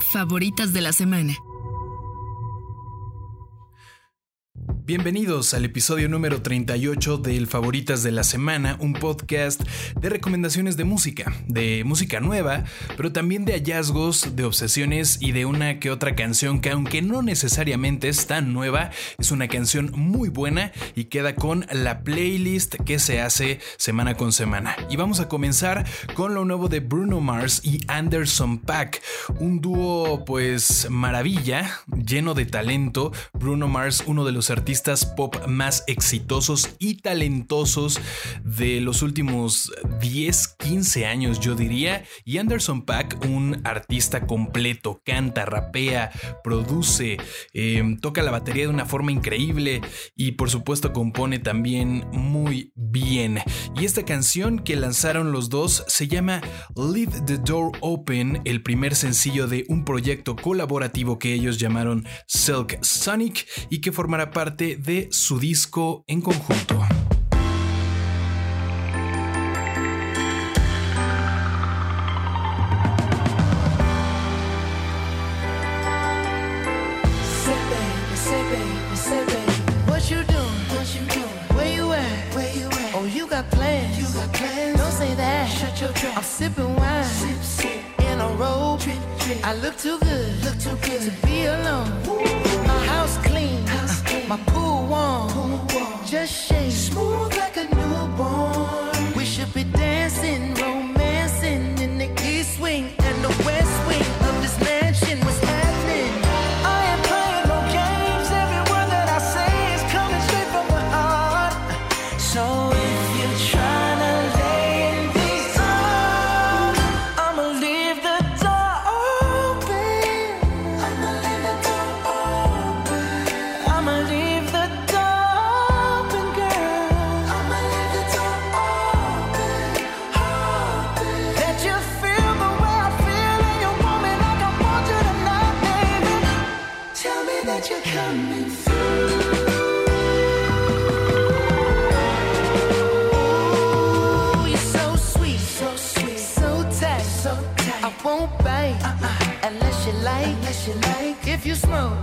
Favoritas de la semana. Bienvenidos al episodio número 38 del Favoritas de la Semana, un podcast de recomendaciones de música, de música nueva, pero también de hallazgos, de obsesiones y de una que otra canción que aunque no necesariamente es tan nueva, es una canción muy buena y queda con la playlist que se hace semana con semana. Y vamos a comenzar con lo nuevo de Bruno Mars y Anderson Pack, un dúo pues maravilla, lleno de talento. Bruno Mars, uno de los artistas pop más exitosos y talentosos de los últimos 10, 15 años, yo diría. Y Anderson Pack, un artista completo, canta, rapea, produce, em, toca la batería de una forma increíble y por supuesto compone también muy bien. Y esta canción que lanzaron los dos se llama Leave the Door Open, el primer sencillo de un proyecto colaborativo que ellos llamaron Silk Sonic y que formará parte de su disco en conjunto. I'm sipping wine sip, sip. in a robe. I look too good, look too good to be alone. My house clean. My pool warm. Pool warm. Just shake. Smooth like a newborn.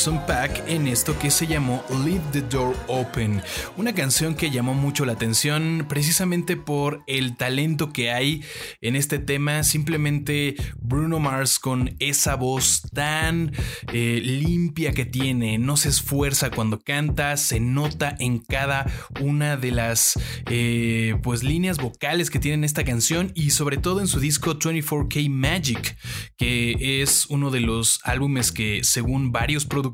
Anderson Pack en esto que se llamó Leave the Door Open, una canción que llamó mucho la atención precisamente por el talento que hay en este tema, simplemente Bruno Mars con esa voz tan eh, limpia que tiene, no se esfuerza cuando canta, se nota en cada una de las eh, pues líneas vocales que tiene esta canción y sobre todo en su disco 24K Magic, que es uno de los álbumes que según varios productores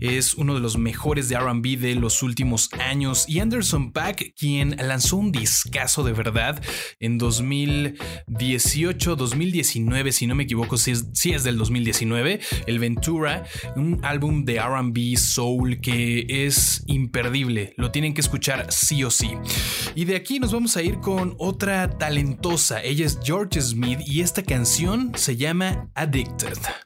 es uno de los mejores de RB de los últimos años y Anderson Pack quien lanzó un discazo de verdad en 2018, 2019 si no me equivoco, si es, si es del 2019, el Ventura, un álbum de RB Soul que es imperdible, lo tienen que escuchar sí o sí. Y de aquí nos vamos a ir con otra talentosa, ella es George Smith y esta canción se llama Addicted.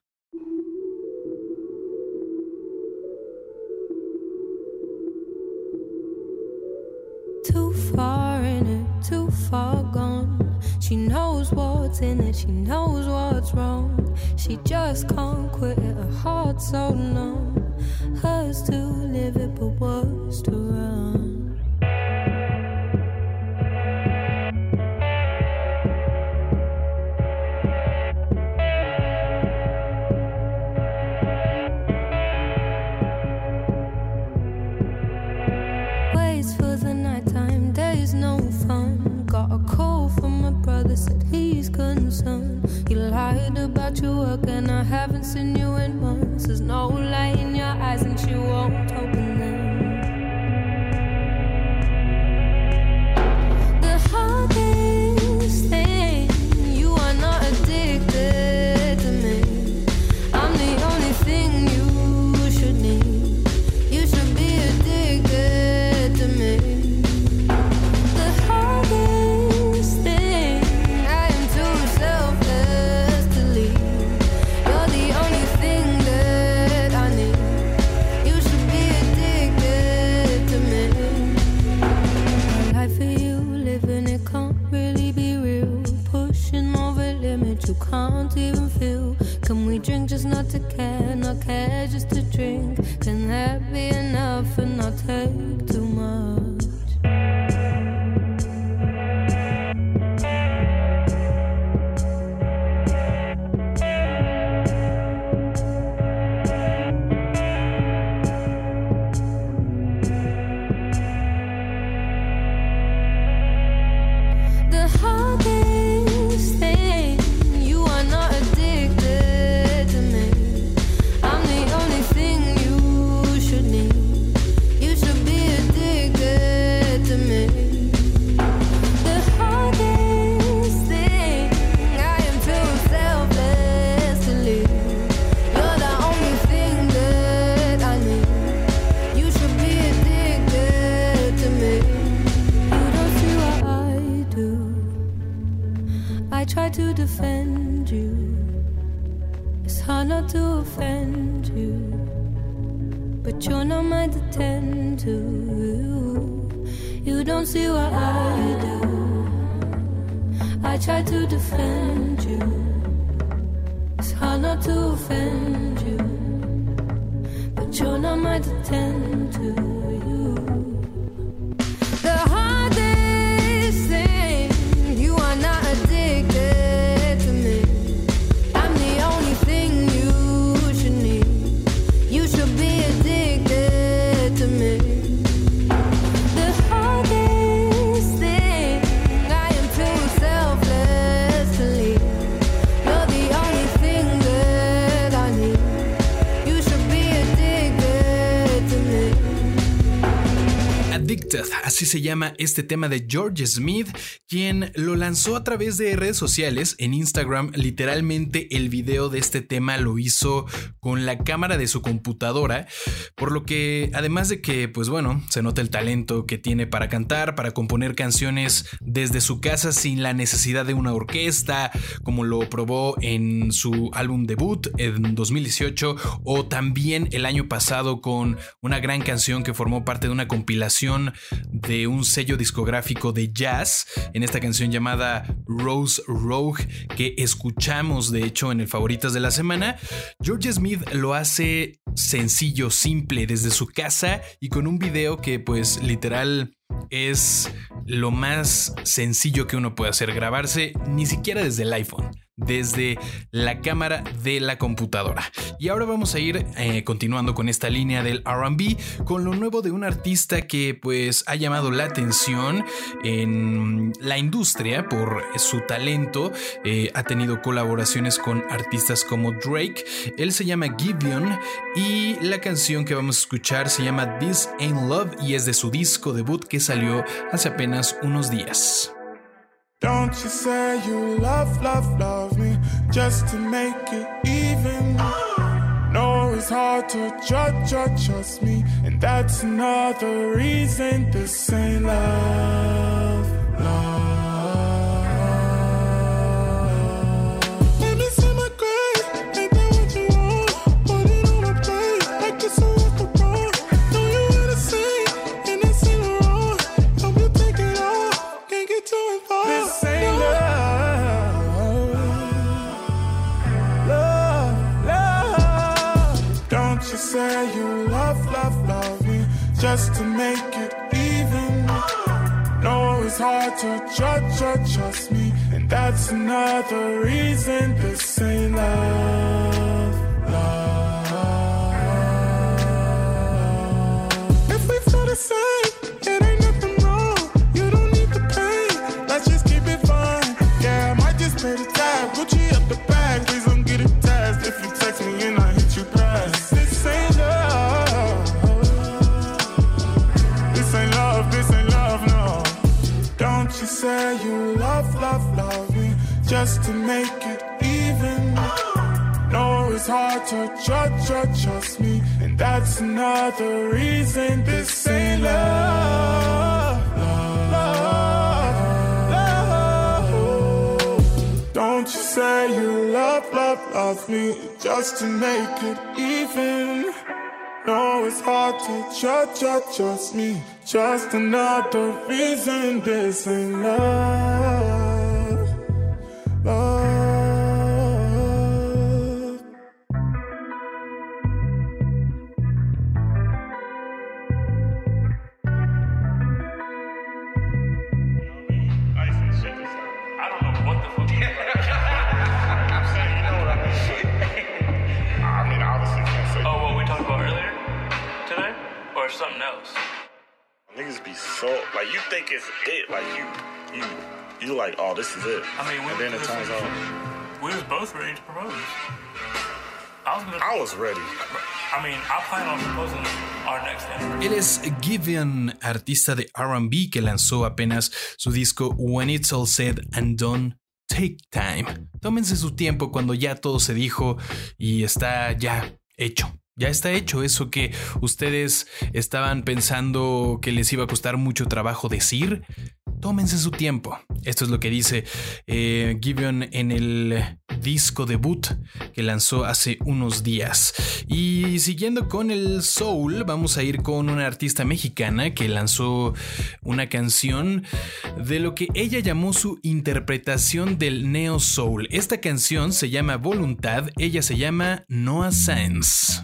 She knows what's wrong. She just can't quit it, her heart's so numb. Hers to live it, but worse to run. Concerned. You lied about your work, and I haven't seen you to tend to. Así se llama este tema de George Smith, quien lo lanzó a través de redes sociales en Instagram. Literalmente el video de este tema lo hizo con la cámara de su computadora, por lo que además de que, pues bueno, se nota el talento que tiene para cantar, para componer canciones desde su casa sin la necesidad de una orquesta, como lo probó en su álbum debut en 2018 o también el año pasado con una gran canción que formó parte de una compilación de un sello discográfico de jazz en esta canción llamada Rose Rogue que escuchamos de hecho en el favoritas de la semana. George Smith lo hace sencillo, simple desde su casa y con un video que pues literal es lo más sencillo que uno puede hacer, grabarse ni siquiera desde el iPhone desde la cámara de la computadora. Y ahora vamos a ir eh, continuando con esta línea del RB con lo nuevo de un artista que pues ha llamado la atención en la industria por su talento. Eh, ha tenido colaboraciones con artistas como Drake. Él se llama Gideon y la canción que vamos a escuchar se llama This Ain't Love y es de su disco debut que salió hace apenas unos días. Don't you say you love, love, love me just to make it even. No, it's hard to judge, judge, trust me, and that's another reason this ain't love, love. You love, love, love me just to make it even. No, it's hard to judge, judge, trust me, and that's another reason this ain't love, love. If we feel the same, it ain't and not another reason this ain't love, love, love. Don't you say you love, love, love me just to make it even. No, it's hard to judge, judge, trust me. Just another reason this ain't love, something else? Niggas be so like you think it's it, like you you you like, oh this is it. I mean, we, and then it turns out we was both ready to propose. I was gonna. I was ready. I mean, I plan on proposing our next anniversary. Él es Gideon, artista de RB que lanzó apenas su disco When It's All Said and Done. Take time. Tómense su tiempo cuando ya todo se dijo y está ya hecho. Ya está hecho eso que ustedes estaban pensando que les iba a costar mucho trabajo decir. Tómense su tiempo. Esto es lo que dice eh, en el disco debut que lanzó hace unos días. Y siguiendo con el soul, vamos a ir con una artista mexicana que lanzó una canción de lo que ella llamó su interpretación del neo soul. Esta canción se llama Voluntad, ella se llama Noah Sands.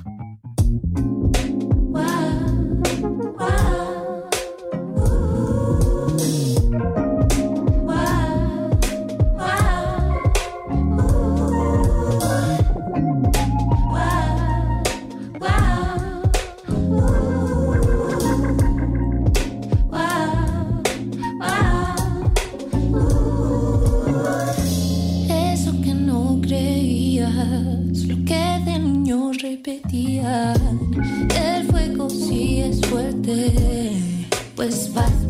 El fuego sí es fuerte, pues va a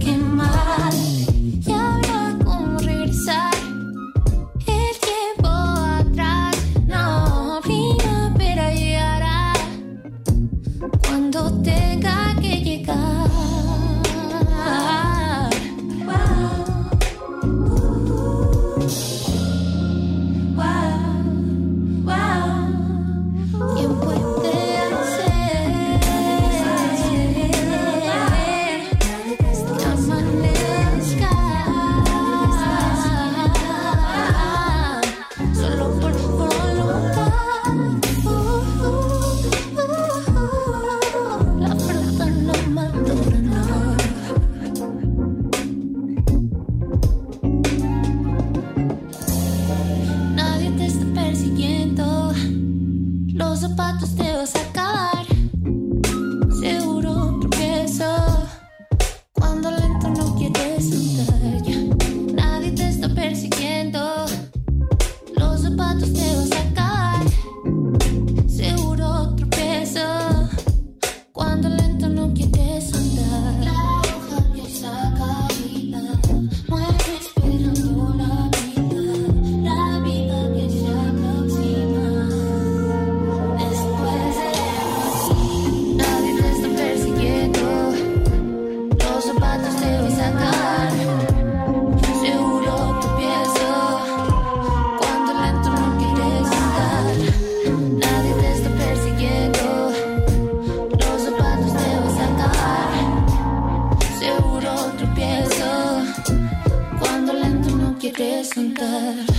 cantar.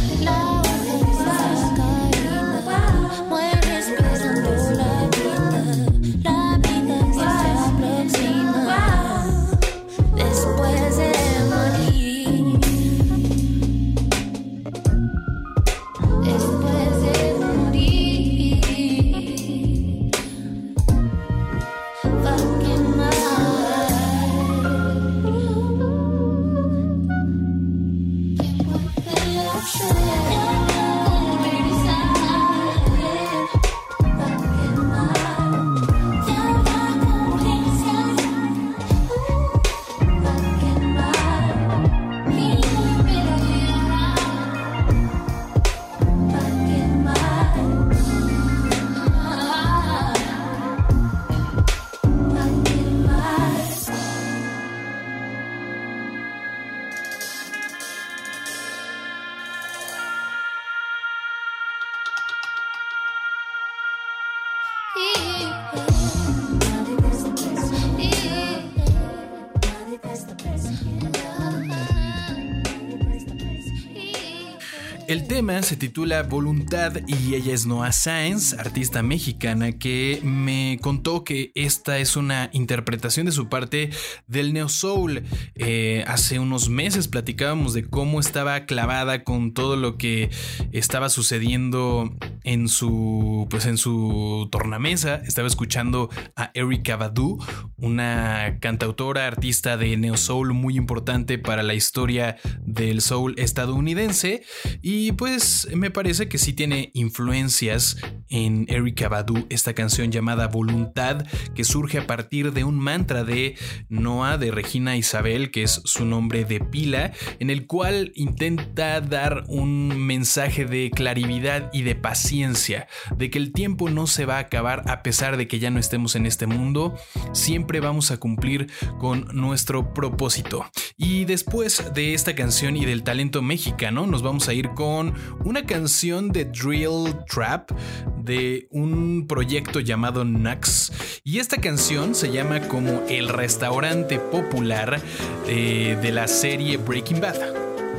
Tema se titula Voluntad y ella es Noah Sainz, artista mexicana, que me contó que esta es una interpretación de su parte del Neo Soul. Eh, hace unos meses platicábamos de cómo estaba clavada con todo lo que estaba sucediendo en su, pues en su tornamesa. Estaba escuchando a Erika Badu, una cantautora, artista de Neo Soul muy importante para la historia del soul estadounidense. Y y pues me parece que sí tiene influencias en Erika Badu, esta canción llamada Voluntad, que surge a partir de un mantra de Noah de Regina Isabel, que es su nombre de pila, en el cual intenta dar un mensaje de claridad y de paciencia, de que el tiempo no se va a acabar a pesar de que ya no estemos en este mundo, siempre vamos a cumplir con nuestro propósito. Y después de esta canción y del talento mexicano, nos vamos a ir con una canción de drill trap de un proyecto llamado Nux. Y esta canción se llama como el restaurante popular eh, de la serie Breaking Bad.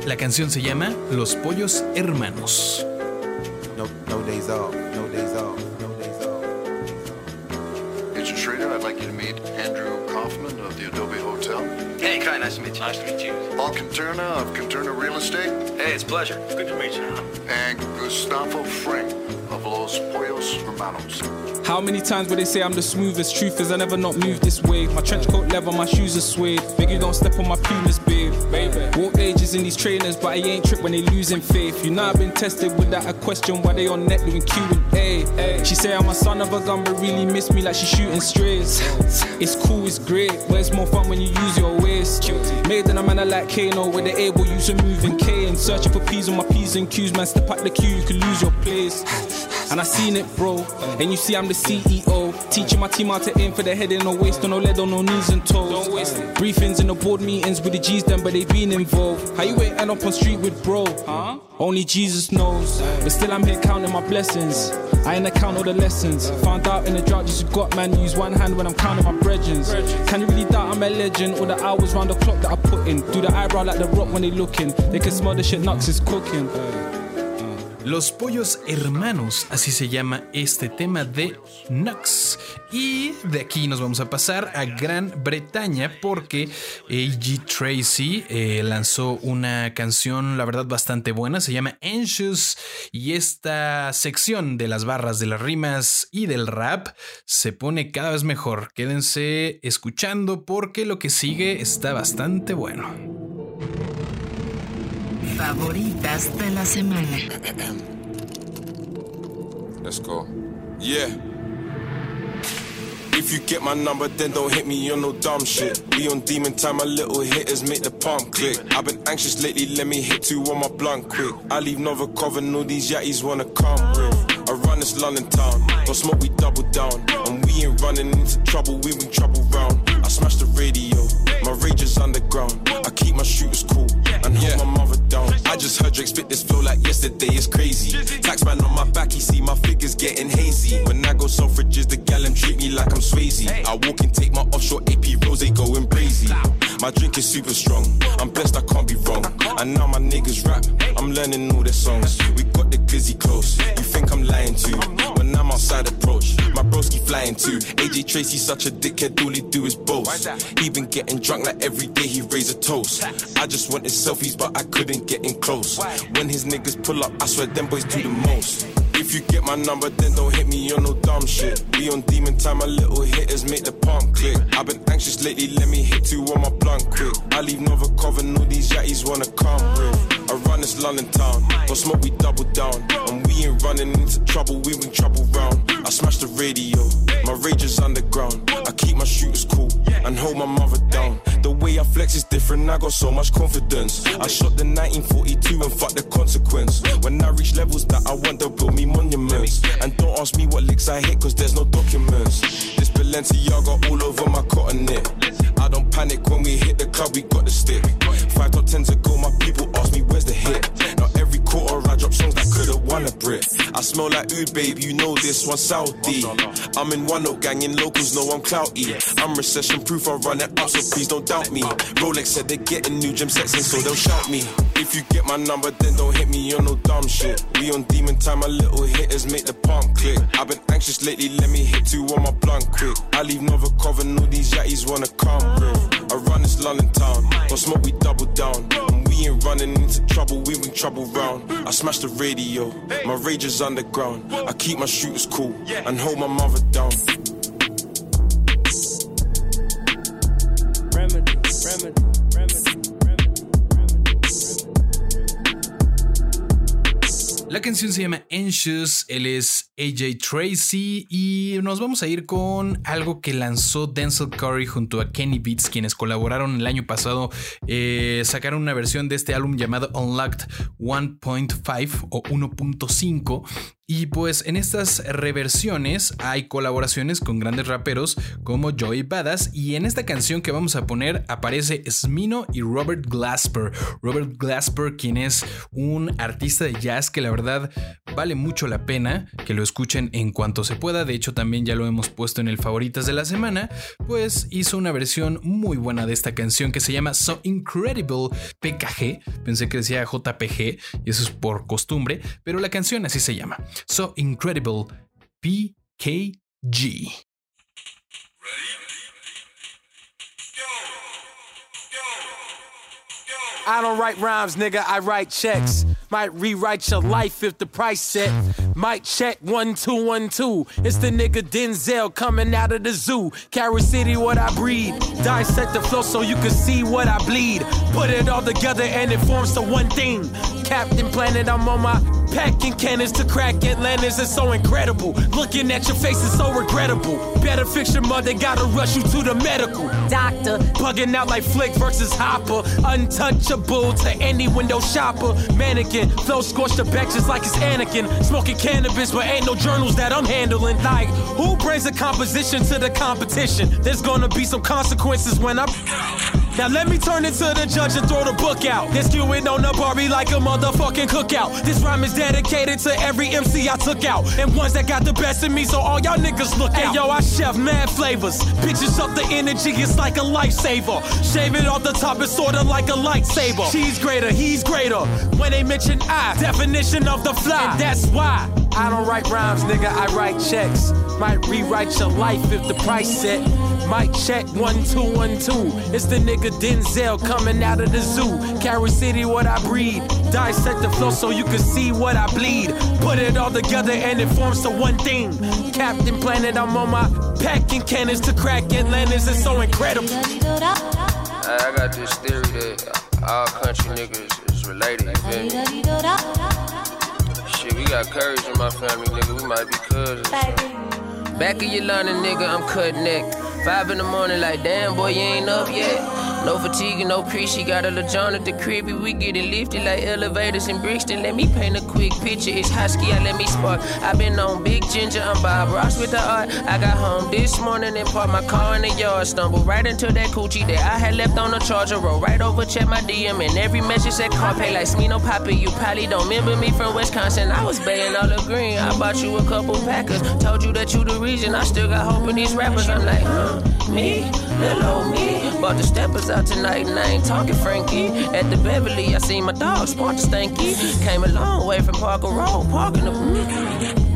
La canción se llama Los Pollos Hermanos. No, no days off, no days off, no days off. Agent Schrader, I'd like you to meet Andrew Hey, Kai, nice to meet you. Nice to meet you. Paul Conterna of Conterna Real Estate. Hey, it's a pleasure. Good to meet you. And Gustavo Fring of Los Pollos Hermanos. How many times would they say I'm the smoothest? Truth is, I never not moved this way. My trench coat leather, my shoes are suede. Big, you don't step on my pumas, babe. Baby. Walk ages in these trainers, but I ain't trip when they losing faith. You know I've been tested without a question why they on net doing Q and A. She say I'm a son of a gun, but really miss me like she shooting strays. It's cool, it's great, it's more fun when you use your waist. Made in a manner like Kano, where they able use a moving K and searching for P's on my P's and Q's. Man, step up the queue, you could lose your place. And I seen it, bro. And you see, I'm the CEO. Teaching my team how to aim for the head and no waist, on no lead, on no knees and toes. Briefings in the board meetings with the G's, them, but they been involved. How you ain't end up on street with bro? Huh? Only Jesus knows. But still, I'm here counting my blessings. I ain't account all the lessons. Found out in the drought, just got man, use one hand when I'm counting my brethrens. Can you really doubt I'm a legend? All the hours round the clock that I put in. Do the eyebrow like the rock when they looking. They can smell the shit Nux is cooking. Los Pollos Hermanos, así se llama este tema de Nux. Y de aquí nos vamos a pasar a Gran Bretaña porque A.G. Tracy eh, lanzó una canción, la verdad, bastante buena, se llama Anxious. Y esta sección de las barras, de las rimas y del rap se pone cada vez mejor. Quédense escuchando porque lo que sigue está bastante bueno. Favoritas de la semana. Let's go. Yeah. If you get my number, then don't hit me on no dumb shit. Be on demon time, my little hitters make the pump click. I've been anxious lately, let me hit two on my blunt quick. I leave Nova Coven, all these yatties wanna come with. I run this London town, don't smoke, we double down. And we ain't running into trouble, we trouble round. I smash the radio, my rage is underground. I keep my shooters cool and hold my mother down. I just heard Drake spit this flow like yesterday, it's crazy. Taxman on my back, he see my figures getting hazy. When I go suffrages, the gallon treat me like I'm Swayze. I walk and take my offshore AP rose, they going crazy. My drink is super strong, I'm blessed, I can't be wrong. And now my niggas rap, I'm learning all their songs. We got the glizzy close, you think I'm lying to? you? When I'm outside approach, my broski flying too. AJ Tracey such a dickhead, all he do is boast. He been getting drunk like every day he raise a toast. I just wanted selfies, but I couldn't get in close. When his niggas pull up, I swear them boys do the most. If you get my number, then don't hit me on no dumb shit. Be on demon time, my little hitters make the pump click. I've been anxious lately, let me hit two on my blunt quick. I leave Nova Coven, all these yatties wanna come with. I run this London town, don't smoke, we double down. And we ain't running into trouble, we bring trouble round. I smash the radio, my rage is underground. I keep my shooters cool and hold my mother down. The way I flex is different, I got so much confidence. I shot the 1942 and fuck the consequence. When I reach levels that I want, they'll build me monuments. And don't ask me what licks I hit, cause there's no documents. This Balenciaga all over my cotton knit. I don't panic when we hit the club, we got the stick. Five top tens ago, my people ask me where's the hit. One a Brit. I smell like oud, babe, you know this one Saudi. I'm in one note gang, in locals know I'm clouty. I'm recession proof, I run it up, so please don't doubt me. Rolex said they're getting new gym sets in, so they'll shout me. If you get my number, then don't hit me on no dumb shit. We on demon time, my little hitters make the pump click. I've been anxious lately, let me hit two on my blunt quick. I leave Nova Coven, all these yatties wanna come with. I run this London town, don't smoke, we double down. And we ain't running into trouble, we bring trouble round. I smash the radio, my rage is underground. I keep my shooters cool and hold my mother down. La canción se llama Anxious, él es AJ Tracy y nos vamos a ir con algo que lanzó Denzel Curry junto a Kenny Beats, quienes colaboraron el año pasado, eh, sacaron una versión de este álbum llamado Unlocked 1.5 o 1.5 y pues en estas reversiones hay colaboraciones con grandes raperos como Joey Badass y en esta canción que vamos a poner aparece Smino y Robert Glasper. Robert Glasper quien es un artista de jazz que la verdad vale mucho la pena que lo escuchen en cuanto se pueda. De hecho también ya lo hemos puesto en el favoritas de la semana. Pues hizo una versión muy buena de esta canción que se llama So Incredible PKG. Pensé que decía JPG y eso es por costumbre, pero la canción así se llama. So Incredible PKG. I don't write rhymes, nigga, I write checks. Might rewrite your life if the price set. Might check one two one two. It's the nigga Denzel coming out of the zoo. Carol City, what I breed. Dissect the flow so you can see what I bleed. Put it all together and it forms the one thing. Captain Planet, I'm on my packing cannons to crack Atlantis. is so incredible. Looking at your face is so regrettable. Better fix your mother, gotta rush you to the medical. Doctor, bugging out like Flick versus Hopper. Untouchable to any window shopper. Mannequin, flow scorched the just like it's Anakin. Smoking cannabis, but ain't no journals that I'm handling. Like, who brings a composition to the competition? There's gonna be some consequences when I'm. Now let me turn into the judge and throw the book out. Then skew it on the Barbie like a motherfucking cookout. This rhyme is dedicated to every MC I took out. And ones that got the best in me, so all y'all niggas look out. Hey, yo, I chef mad flavors. Bitches up the energy, it's like a lifesaver. Shave it off the top, it's sorta like a lightsaber. She's greater, he's greater. When they mention I, definition of the fly. And that's why. I don't write rhymes, nigga, I write checks. Might rewrite your life if the price set. Might check one two one two. It's the nigga Denzel coming out of the zoo. Carol City, what I breed. Dissect the flow so you can see what I bleed. Put it all together and it forms to one thing. Captain Planet, I'm on my packing cannons to crack Atlantis. It's so incredible. I got this theory that all country niggas is related. You feel me? Shit, we got courage in my family, nigga. We might be cousins. Back of your line, nigga, I'm cut neck. Five in the morning, like, damn, boy, you ain't up yet. No fatigue, no pre, she got a LeJohn at the crib. We get it lifted like elevators in Brixton. Let me paint a quick picture. It's husky, I let me spark. i been on Big Ginger, I'm Bob Ross with the art. I got home this morning and parked my car in the yard. Stumbled right into that coochie that I had left on the charger. Roll right over, check my DM, and every message said car pay like Smino Poppy. You probably don't remember me from Wisconsin. I was baying all the green. I bought you a couple Packers. Told you that you the reason. I still got hope in these rappers. I'm like, huh, me, little old me. Bought the steppers out tonight, and I ain't talking Frankie. At the Beverly, I seen my dog sport the stanky. Came a long way from Parker Road, parking the.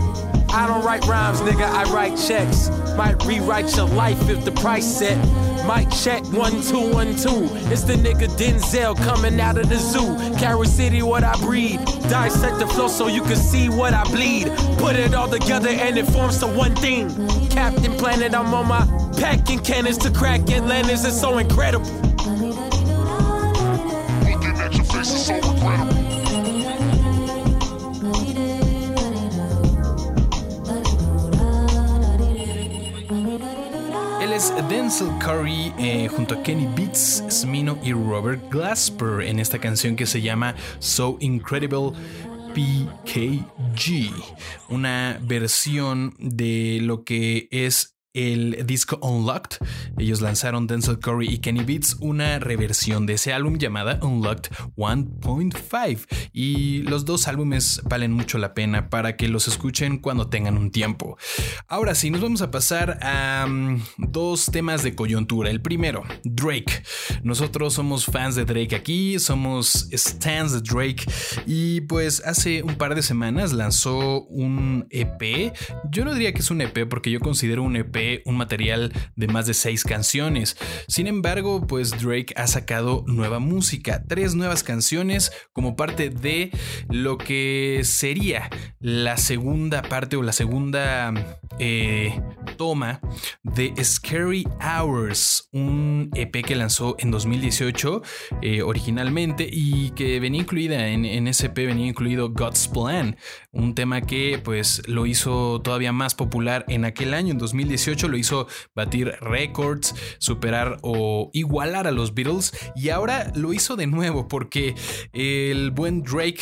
I don't write rhymes, nigga, I write checks. Might rewrite your life if the price set. Might check one two one two. It's the nigga Denzel coming out of the zoo. Carol City, what I breed. Dissect the flow so you can see what I bleed. Put it all together and it forms to one thing. Captain Planet, I'm on my packing cannons to crack Atlantis. It's so incredible. Denzel Curry eh, junto a Kenny Beats, Smino y Robert Glasper en esta canción que se llama So Incredible PKG, una versión de lo que es el disco Unlocked. Ellos lanzaron Denzel Curry y Kenny Beats una reversión de ese álbum llamada Unlocked 1.5 y los dos álbumes valen mucho la pena para que los escuchen cuando tengan un tiempo. Ahora sí, nos vamos a pasar a um, dos temas de coyuntura. El primero, Drake. Nosotros somos fans de Drake aquí, somos stands de Drake y pues hace un par de semanas lanzó un EP. Yo no diría que es un EP porque yo considero un EP un material de más de seis canciones. Sin embargo, pues Drake ha sacado nueva música, tres nuevas canciones como parte de lo que sería la segunda parte o la segunda eh, toma de Scary Hours, un EP que lanzó en 2018 eh, originalmente y que venía incluida en, ese EP venía incluido God's Plan, un tema que pues lo hizo todavía más popular en aquel año, en 2018 lo hizo batir récords, superar o igualar a los Beatles y ahora lo hizo de nuevo porque el buen Drake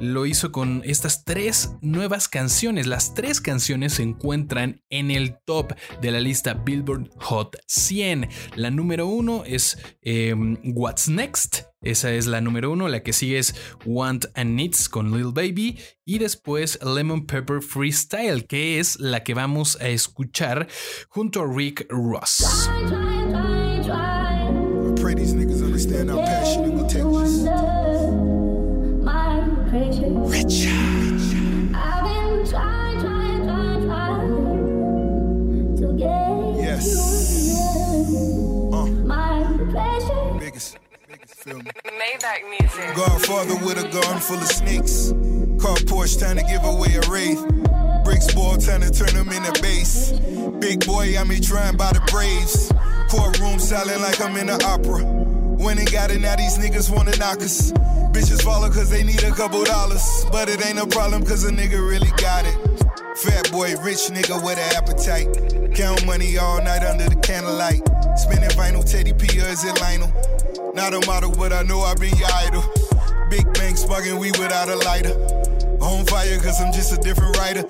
lo hizo con estas tres nuevas canciones. Las tres canciones se encuentran en el top de la lista Billboard Hot 100. La número uno es em, What's Next. Esa es la número uno. La que sigue es Want and Needs con Lil Baby. Y después Lemon Pepper Freestyle, que es la que vamos a escuchar junto a Rick Ross. Uh. Biggest. Feel me? Maybach music. Godfather with a gun full of snakes. Car Porsche trying to give away a wraith. Bricks ball trying to turn them into base. Big boy, I'm here trying by the Braves. Courtroom silent like I'm in an opera. When it got it, now these niggas wanna knock us. Bitches follow cause they need a couple dollars. But it ain't a problem cause a nigga really got it. Fat boy, rich nigga with an appetite. Count money all night under the candlelight. Spinning vinyl, Teddy P or is it Lionel? Not a model, but I know I been your idol. Big bang sparking we without a lighter. On fire, cause I'm just a different writer.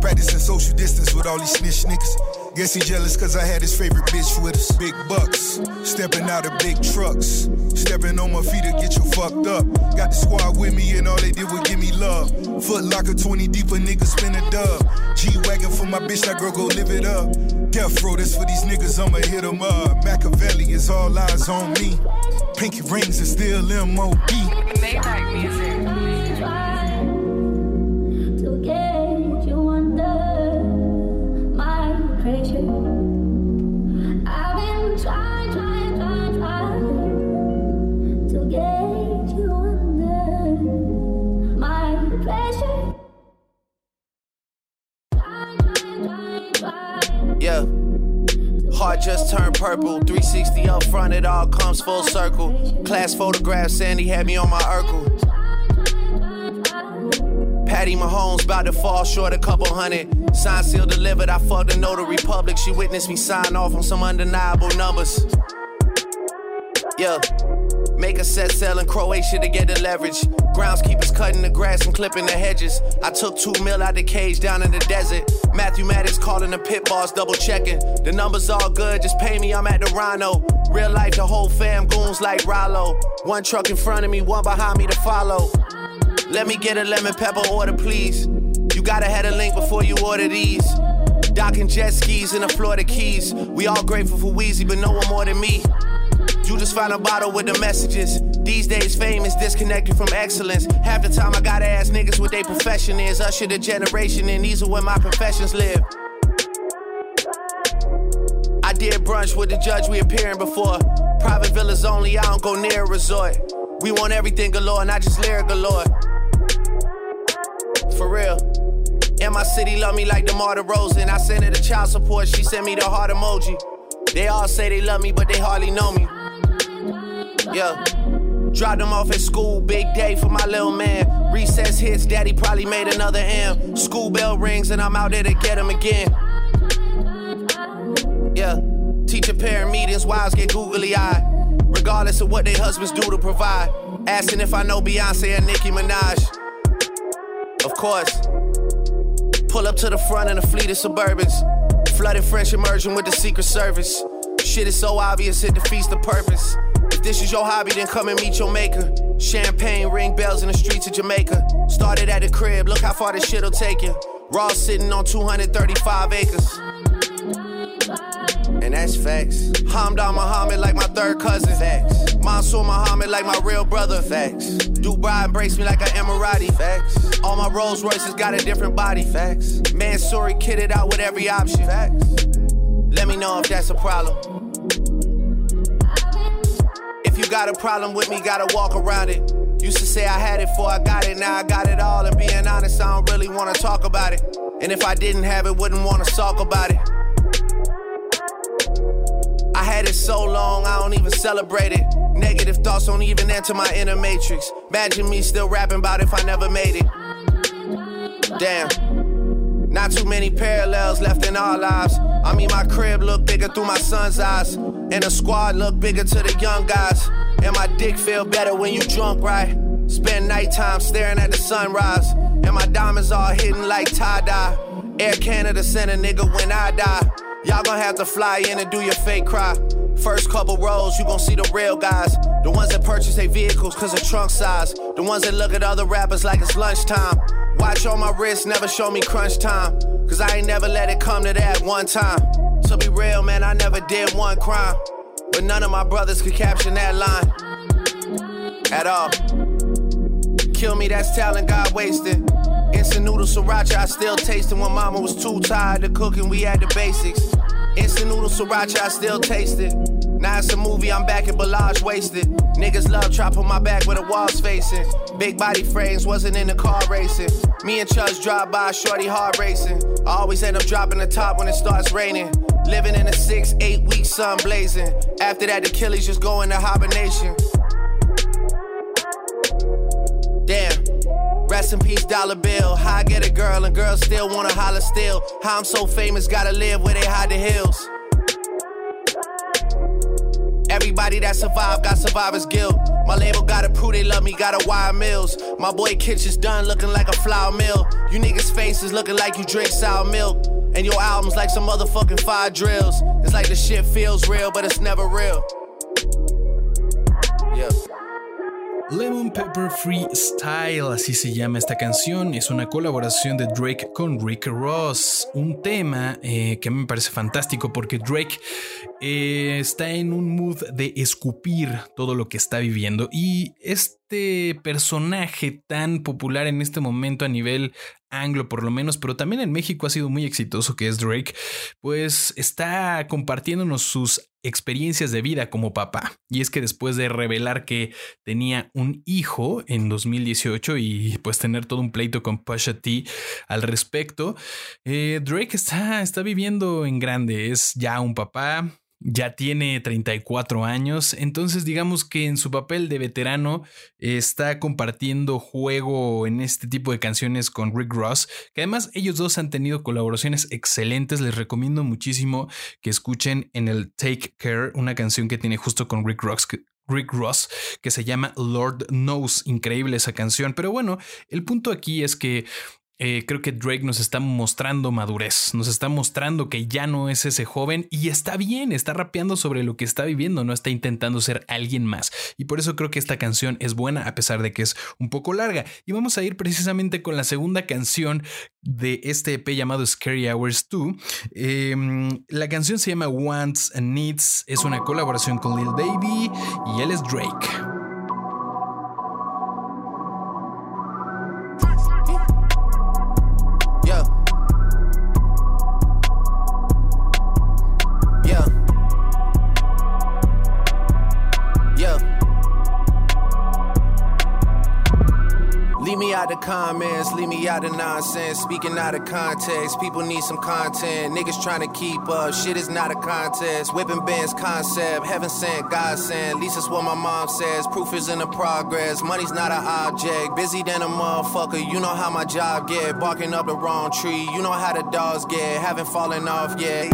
Practicing social distance with all these snitch niggas. Guess he jealous cause I had his favorite bitch with us. Big bucks, stepping out of big trucks. Stepping on my feet to get you fucked up. Got the squad with me and all they did was give me love. Foot locker 20 deep, a nigga spin a dub. G Wagon for my bitch, that girl go live it up. Death row, that's for these niggas, I'ma hit 'em up. Machiavelli is all eyes on me. Pinky rings is still MOB. Maybach music. Purple. 360 up front, it all comes full circle. Class photograph, Sandy had me on my Urkel. Patty Mahomes about to fall short a couple hundred. Sign seal delivered, I fucked a notary public. She witnessed me sign off on some undeniable numbers. Yeah. Make a set sell in Croatia to get the leverage. Groundskeepers cutting the grass and clipping the hedges. I took two mil out the cage down in the desert. Matthew Maddox calling the pit boss, double checking. The numbers all good, just pay me, I'm at the Rhino. Real life, the whole fam goons like Rollo. One truck in front of me, one behind me to follow. Let me get a lemon pepper order, please. You gotta have a link before you order these. Docking jet skis in the Florida Keys. We all grateful for Wheezy, but no one more than me. You just find a bottle with the messages. These days, fame is disconnected from excellence. Half the time, I gotta ask niggas what their profession is. Usher the generation, and these are where my professions live. I did brunch with the judge we appearing before. Private villas only, I don't go near a resort. We want everything galore, not just lyric galore. For real. And my city love me like DeMar DeRozan. I sent her the child support, she sent me the heart emoji. They all say they love me, but they hardly know me. Yeah. Dropped them off at school, big day for my little man. Recess hits, daddy probably made another M. School bell rings, and I'm out there to get him again. Yeah. Teacher parent meetings, wives get googly eyed. Regardless of what their husbands do to provide. Asking if I know Beyonce and Nicki Minaj. Of course. Pull up to the front in a fleet of Suburbans. Flooded French immersion with the Secret Service. Shit is so obvious, it defeats the purpose. This is your hobby, then come and meet your maker. Champagne, ring bells in the streets of Jamaica. Started at the crib, look how far this shit'll take you. Ross sitting on 235 acres. And that's facts. Hamdan Muhammad like my third cousin. Facts. Mansour Muhammad like my real brother. Facts. Dubai embrace me like an Emirati. Facts. All my Rolls Royces got a different body. Facts. Mansory kitted out with every option. Facts. Let me know if that's a problem. Got a problem with me, gotta walk around it. Used to say I had it before I got it, now I got it all. And being honest, I don't really wanna talk about it. And if I didn't have it, wouldn't wanna talk about it. I had it so long, I don't even celebrate it. Negative thoughts don't even enter my inner matrix. Imagine me still rapping about if I never made it. Damn. Not too many parallels left in our lives. I mean, my crib look bigger through my son's eyes. And the squad look bigger to the young guys. And my dick feel better when you drunk, right? Spend nighttime staring at the sunrise. And my diamonds all hidden like tie-dye. Air Canada sent a nigga when I die. Y'all gonna have to fly in and do your fake cry. First couple rows, you gon' see the real guys. The ones that purchase their vehicles cause of trunk size. The ones that look at other rappers like it's lunchtime. Watch on my wrist, never show me crunch time. Cause I ain't never let it come to that one time. To be real, man, I never did one crime. But none of my brothers could caption that line. At all. Kill me, that's talent God wasted. Instant noodle sriracha, I still tasting when mama was too tired of cooking, we had the basics. Instant noodle sriracha, I still taste it. Now it's a movie, I'm back in Balaj wasted. Niggas love trap on my back where the walls facing. Big body frames, wasn't in the car racing. Me and Chuz drive by, shorty hard racing. I always end up dropping the top when it starts raining. Living in a six, eight week sun blazing. After that, the Achilles just go into hibernation. Damn. Rest in peace, dollar bill. How I get a girl and girls still wanna holler still. How I'm so famous, gotta live where they hide the hills. Everybody that survived got survivor's guilt. My label gotta prove they love me, gotta wire mills. My boy Kitchen's done looking like a flour mill. You niggas' faces looking like you drink sour milk. And your albums like some motherfucking fire drills. It's like the shit feels real, but it's never real. Yeah. Lemon Pepper Freestyle, así se llama esta canción, es una colaboración de Drake con Rick Ross, un tema eh, que me parece fantástico porque Drake eh, está en un mood de escupir todo lo que está viviendo. Y este personaje tan popular en este momento a nivel anglo por lo menos, pero también en México ha sido muy exitoso que es Drake, pues está compartiéndonos sus experiencias de vida como papá. Y es que después de revelar que tenía un hijo en 2018 y pues tener todo un pleito con Pusha T al respecto, eh, Drake está, está viviendo en grande, es ya un papá, ya tiene 34 años, entonces digamos que en su papel de veterano está compartiendo juego en este tipo de canciones con Rick Ross, que además ellos dos han tenido colaboraciones excelentes, les recomiendo muchísimo que escuchen en el Take Care, una canción que tiene justo con Rick Ross, que se llama Lord Knows. Increíble esa canción. Pero bueno, el punto aquí es que eh, creo que Drake nos está mostrando madurez, nos está mostrando que ya no es ese joven y está bien, está rapeando sobre lo que está viviendo, no está intentando ser alguien más. Y por eso creo que esta canción es buena a pesar de que es un poco larga. Y vamos a ir precisamente con la segunda canción de este EP llamado Scary Hours 2. Eh, la canción se llama Wants and Needs, es una colaboración con Lil Baby y él es Drake. Me out the comments, leave me out the nonsense. Speaking out of context, people need some content. Niggas trying to keep up, shit is not a contest. Whipping bands concept, heaven sent, God sent. At least that's what my mom says. Proof is in the progress, money's not an object. Busy than a motherfucker, you know how my job get. Barking up the wrong tree, you know how the dogs get. Haven't fallen off yet.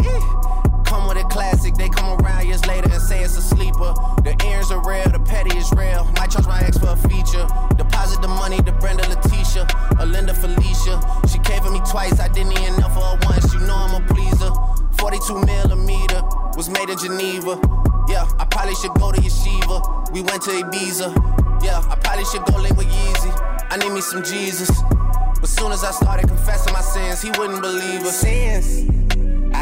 Classic, they come around years later and say it's a sleeper. The earrings are real, the petty is real. Might charge my ex for a feature. Deposit the money to Brenda Letitia, or Linda Felicia. She came for me twice, I didn't even know for her once. You know I'm a pleaser. 42 millimeter was made in Geneva. Yeah, I probably should go to Yeshiva. We went to Ibiza. Yeah, I probably should go link with Yeezy. I need me some Jesus. But soon as I started confessing my sins, he wouldn't believe us. Sins.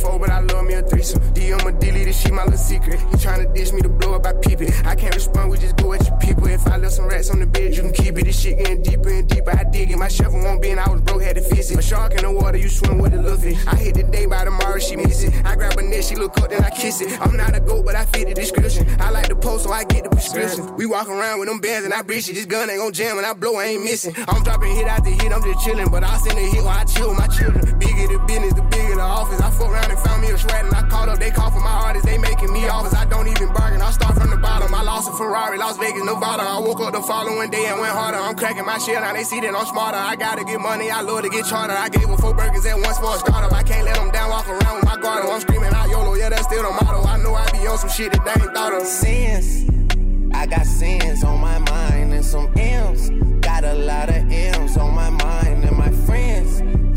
Four, but I love me a threesome. DM a dilly, shit my little secret. He tryna dish me to blow up, I peep it. I can't respond, we just go at your people. If I left some rats on the bed, you can keep it. This shit getting deeper and deeper. I dig it. My shovel won't bend, I was broke, had to fix it. A shark in the water, you swim with a little fish. I hit the day by tomorrow, she miss it. I grab a neck, she look up, then I kiss it. I'm not a goat, but I fit the description. I like the post, so I get the prescription. We walk around with them bands and I breach it. This gun ain't gon' jam and I blow, I ain't missing. I'm dropping hit after hit, I'm just chilling. But I'll send a hit while I chill with my children. Bigger the business, the bigger the office. I fuck around and found me a shred and I called up. They call for my artists, they making me offers. I don't even bargain. I start from the bottom. I lost a Ferrari, Las Vegas, Nevada. I woke up the following day and went harder. I'm cracking my shit now. They see that I'm smarter. I gotta get money. I love to get charter. I gave her four burgers at once for a startup. I can't let them down. Walk around with my guard. I'm screaming out YOLO. Yeah, that's still the motto. I know I be on some shit that they ain't thought of. Sins. I got sins on my mind and some M's. Got a lot of M's on my mind and my friends.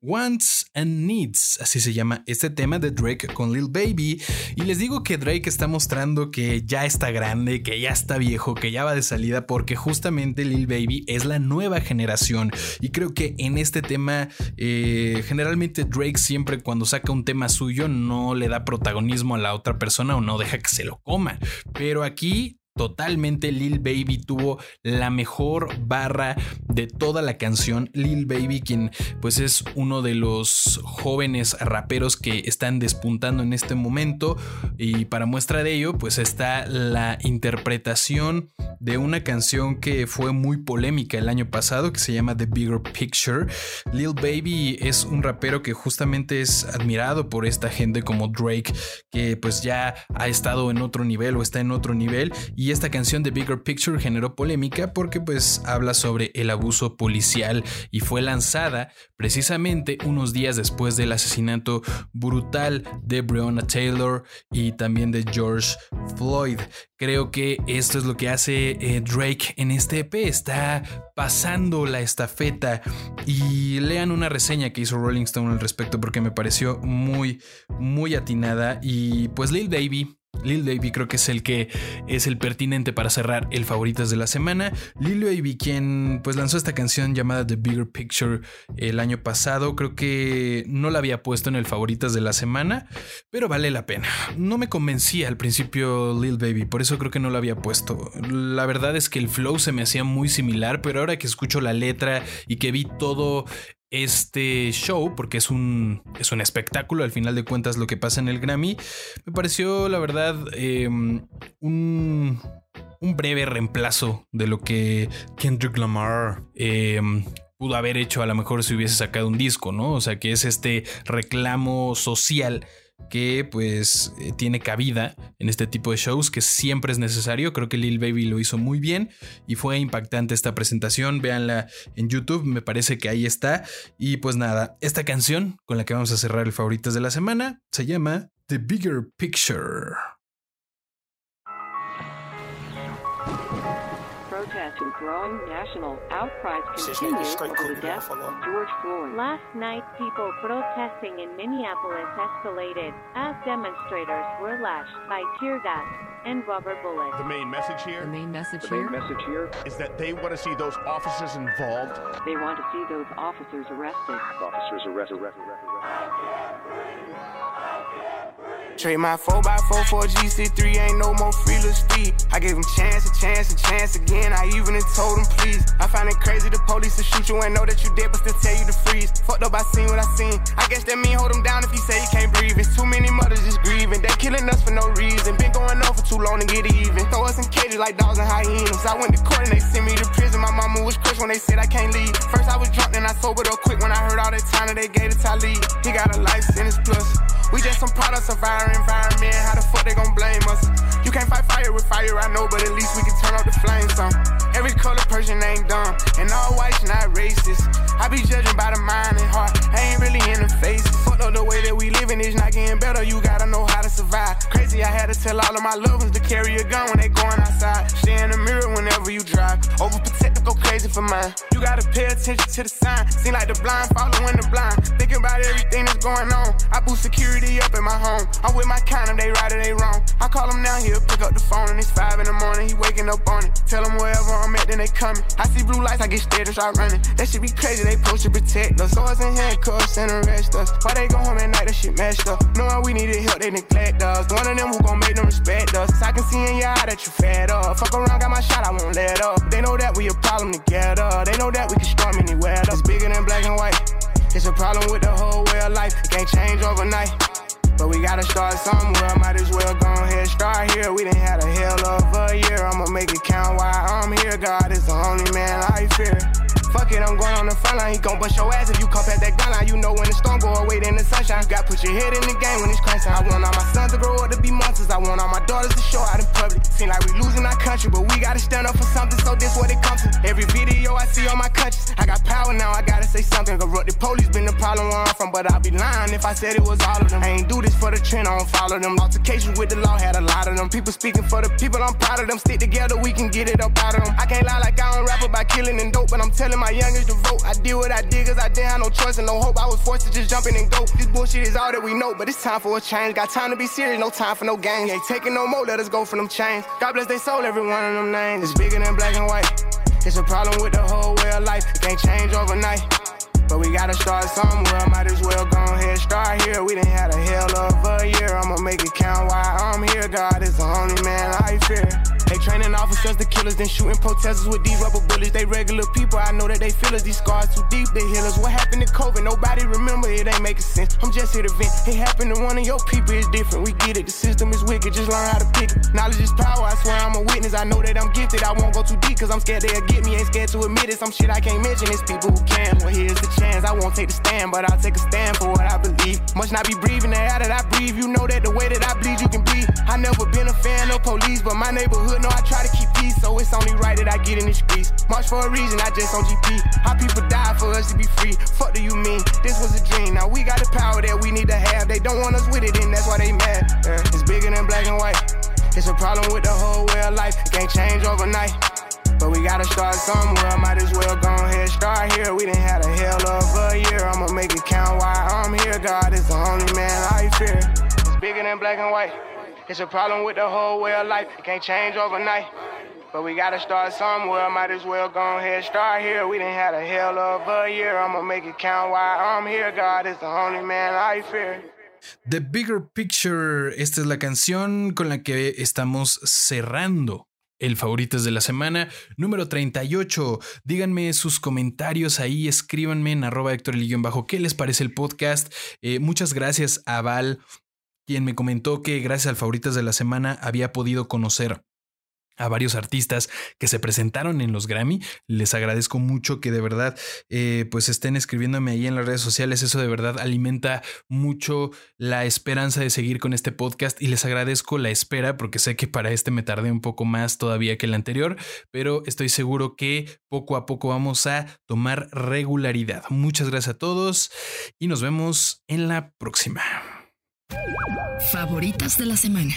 Wants and Needs, así se llama este tema de Drake con Lil Baby. Y les digo que Drake está mostrando que ya está grande, que ya está viejo, que ya va de salida, porque justamente Lil Baby es la nueva generación. Y creo que en este tema, eh, generalmente Drake siempre cuando saca un tema suyo no le da protagonismo a la otra persona o no deja que se lo coma. Pero aquí totalmente Lil Baby tuvo la mejor barra de toda la canción. Lil Baby, quien pues es uno de los jóvenes raperos que están despuntando en este momento. Y para muestra de ello, pues está la interpretación de una canción que fue muy polémica el año pasado, que se llama The Bigger Picture. Lil Baby es un rapero que justamente es admirado por esta gente como Drake, que pues ya ha estado en otro nivel o está en otro nivel. Y esta canción de Bigger Picture generó polémica porque pues habla sobre el abuso policial y fue lanzada precisamente unos días después del asesinato brutal de Breonna Taylor y también de George Floyd. Creo que esto es lo que hace eh, Drake en este EP. Está pasando la estafeta y lean una reseña que hizo Rolling Stone al respecto porque me pareció muy, muy atinada. Y pues Lil Baby Lil Baby creo que es el que es el pertinente para cerrar el favoritas de la semana. Lil Baby, quien pues lanzó esta canción llamada The Bigger Picture el año pasado, creo que no la había puesto en el favoritas de la semana, pero vale la pena. No me convencía al principio Lil Baby, por eso creo que no la había puesto. La verdad es que el flow se me hacía muy similar, pero ahora que escucho la letra y que vi todo este show, porque es un, es un espectáculo, al final de cuentas lo que pasa en el Grammy, me pareció la verdad eh, un, un, breve reemplazo de lo que Kendrick Lamar eh, pudo haber hecho a lo mejor si hubiese sacado un disco, ¿no? O sea, que es este reclamo social que pues eh, tiene cabida en este tipo de shows que siempre es necesario. Creo que Lil Baby lo hizo muy bien y fue impactante esta presentación. Véanla en YouTube, me parece que ahí está. Y pues nada, esta canción con la que vamos a cerrar el favoritas de la semana se llama The Bigger Picture. And growing national outcries continue over the death of George Floyd. Last night, people protesting in Minneapolis escalated as demonstrators were lashed by tear gas and rubber bullets. The main message here. The main message the here. main message here is that they want to see those officers involved. They want to see those officers arrested. Officers arrested. arrested, arrested, arrested. Trade my 4x4 for a GC3, ain't no more free little Steve. I gave him chance, a chance, a chance again. I even told him please. I find it crazy the police to shoot you and know that you dead, but still tell you to freeze. Fucked up, I seen what I seen. I guess that mean hold him down if he say he can't breathe. It's too many mothers just grieving. They killing us for no reason. Been going on for too long to get even. Throw us in cages like dogs and hyenas. I went to court and they sent me to prison. My mama was crushed when they said I can't leave. First I was drunk, then I sobered up quick when I heard all that time that they gave to Talib. He got a life sentence plus. We just some products of our environment. How the fuck they gon' blame us? You can't fight fire with fire, I know, but at least we can turn up the flames some. Color person ain't dumb, and all whites not racist. I be judging by the mind and heart, I ain't really in the face. Fuck up the way that we living is not getting better, you gotta know how to survive. Crazy, I had to tell all of my loved ones to carry a gun when they going outside. Stay in the mirror whenever you drive. Overprotective, go crazy for mine. You gotta pay attention to the sign. Seem like the blind following the blind. Thinking about everything that's going on. I boost security up in my home. I'm with my kind of they right or they wrong. I call him now, he'll pick up the phone and it's five in the morning. He waking up on it. Tell him wherever I'm at, then they coming. I see blue lights, I get scared and start running. That shit be crazy, they supposed to protect us. Swords and handcuffs and arrest us. Why they go home at night, that shit messed up. Knowing we needed help, they neglect us. One of them who gon' make them respect us. I can see in your eye that you fed up. Fuck around, got my shot, I won't let up. They know that we a problem together. They know that we can storm anywhere. It's bigger than black and white. It's a problem with the whole way of life. It can't change overnight. But we gotta start somewhere. Might as well go ahead, start here. We done had a hell of a year. I'ma make it count while I'm here. God is the only man I fear. Fuck it, I'm going on the front line. He gon' bust your ass if you come past that gun line. You know when the storm go away, then the sunshine. You got put your head in the game when it's crunch time. I want all my sons to grow up to be monsters. I want all my daughters to show out in public. Seem like we losing our country, but we gotta stand up for something. So this what it comes to. Every video I see on my countries, I got power now. I gotta say something. Corrupt the police been the problem where I'm from, but I'd be lying if I said it was all of them. I ain't do this for the trend, I don't follow them. Altercations with the law had a lot of them. People speaking for the people, I'm proud of them. Stick together, we can get it up out of them. I can't lie like I don't rap about killing and dope, but I'm telling my youngest to vote. I did what I did cause I didn't have no choice and no hope. I was forced to just jump in and go. This bullshit is all that we know, but it's time for a change. Got time to be serious, no time for no games. Ain't taking no more, let us go from them chains. God bless they soul, every one of them names. It's bigger than black and white. It's a problem with the whole way of life. It can't change overnight. But we gotta start somewhere. Might as well go ahead, start here. We done had a hell of a year. I'ma make it count while I'm here. God is the only man I fear. They training officers, the killers, then shooting protesters with these rubber bullets. They regular people, I know that they feel us. These scars too deep, they heal us. What happened to COVID? Nobody remember, it ain't making sense. I'm just here to vent. It happened to one of your people, it's different. We get it, the system is wicked, just learn how to pick it. Knowledge is power, I swear I'm a witness. I know that I'm gifted, I won't go too deep, cause I'm scared they'll get me. Ain't scared to admit it, some shit I can't mention. It's people who can. Well, here's the chance. I won't take the stand, but I'll take a stand for what I believe. Must not be breathing the air that I breathe. You know that the way that I bleed, you can bleed. I never been a fan of police, but my neighborhood know I try to keep peace, so it's only right that I get in the streets. March for a reason, I just on GP. How people die for us to be free. Fuck do you mean? This was a dream. Now we got the power that we need to have. They don't want us with it, and that's why they mad. Yeah. It's bigger than black and white. It's a problem with the whole way of life. It can't change overnight. But we gotta start somewhere. Might as well go ahead, start here. We done had a hell of a year. I'ma make it count while I'm here. God is the only man I fear. It's bigger than black and white. It's a problem with the whole way of life. It can't change overnight. But we gotta start somewhere. Might as well go ahead, start here. We done had a hell of a year. I'ma make it count while I'm here. God is the only man I fear. The Bigger Picture, esta es la canción con la que estamos cerrando el favoritos de la semana, número 38. Díganme sus comentarios ahí, escríbanme en arroba Héctor bajo qué les parece el podcast. Eh, muchas gracias a Val, quien me comentó que gracias al favoritos de la semana había podido conocer a varios artistas que se presentaron en los Grammy. Les agradezco mucho que de verdad eh, pues estén escribiéndome ahí en las redes sociales. Eso de verdad alimenta mucho la esperanza de seguir con este podcast y les agradezco la espera porque sé que para este me tardé un poco más todavía que el anterior, pero estoy seguro que poco a poco vamos a tomar regularidad. Muchas gracias a todos y nos vemos en la próxima. Favoritas de la semana.